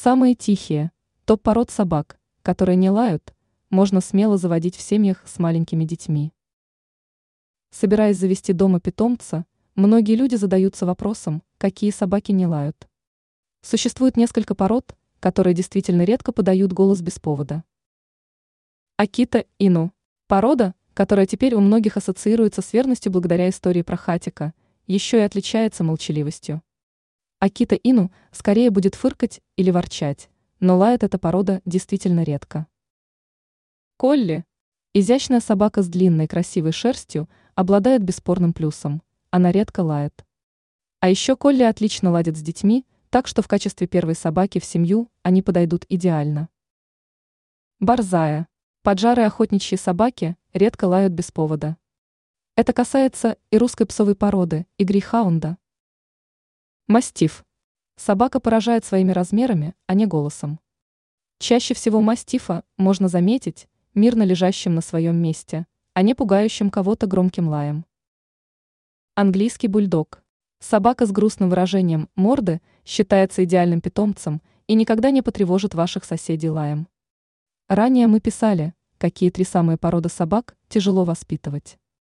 Самые тихие, топ пород собак, которые не лают, можно смело заводить в семьях с маленькими детьми. Собираясь завести дома питомца, многие люди задаются вопросом, какие собаки не лают. Существует несколько пород, которые действительно редко подают голос без повода. Акита Ину – порода, которая теперь у многих ассоциируется с верностью благодаря истории про Хатика, еще и отличается молчаливостью. Акита Ину скорее будет фыркать или ворчать, но лает эта порода действительно редко. Колли – изящная собака с длинной красивой шерстью, обладает бесспорным плюсом, она редко лает. А еще Колли отлично ладит с детьми, так что в качестве первой собаки в семью они подойдут идеально. Борзая – поджарые охотничьи собаки редко лают без повода. Это касается и русской псовой породы, и грейхаунда. Мастиф. Собака поражает своими размерами, а не голосом. Чаще всего мастифа можно заметить мирно лежащим на своем месте, а не пугающим кого-то громким лаем. Английский бульдог. Собака с грустным выражением морды считается идеальным питомцем и никогда не потревожит ваших соседей лаем. Ранее мы писали, какие три самые породы собак тяжело воспитывать.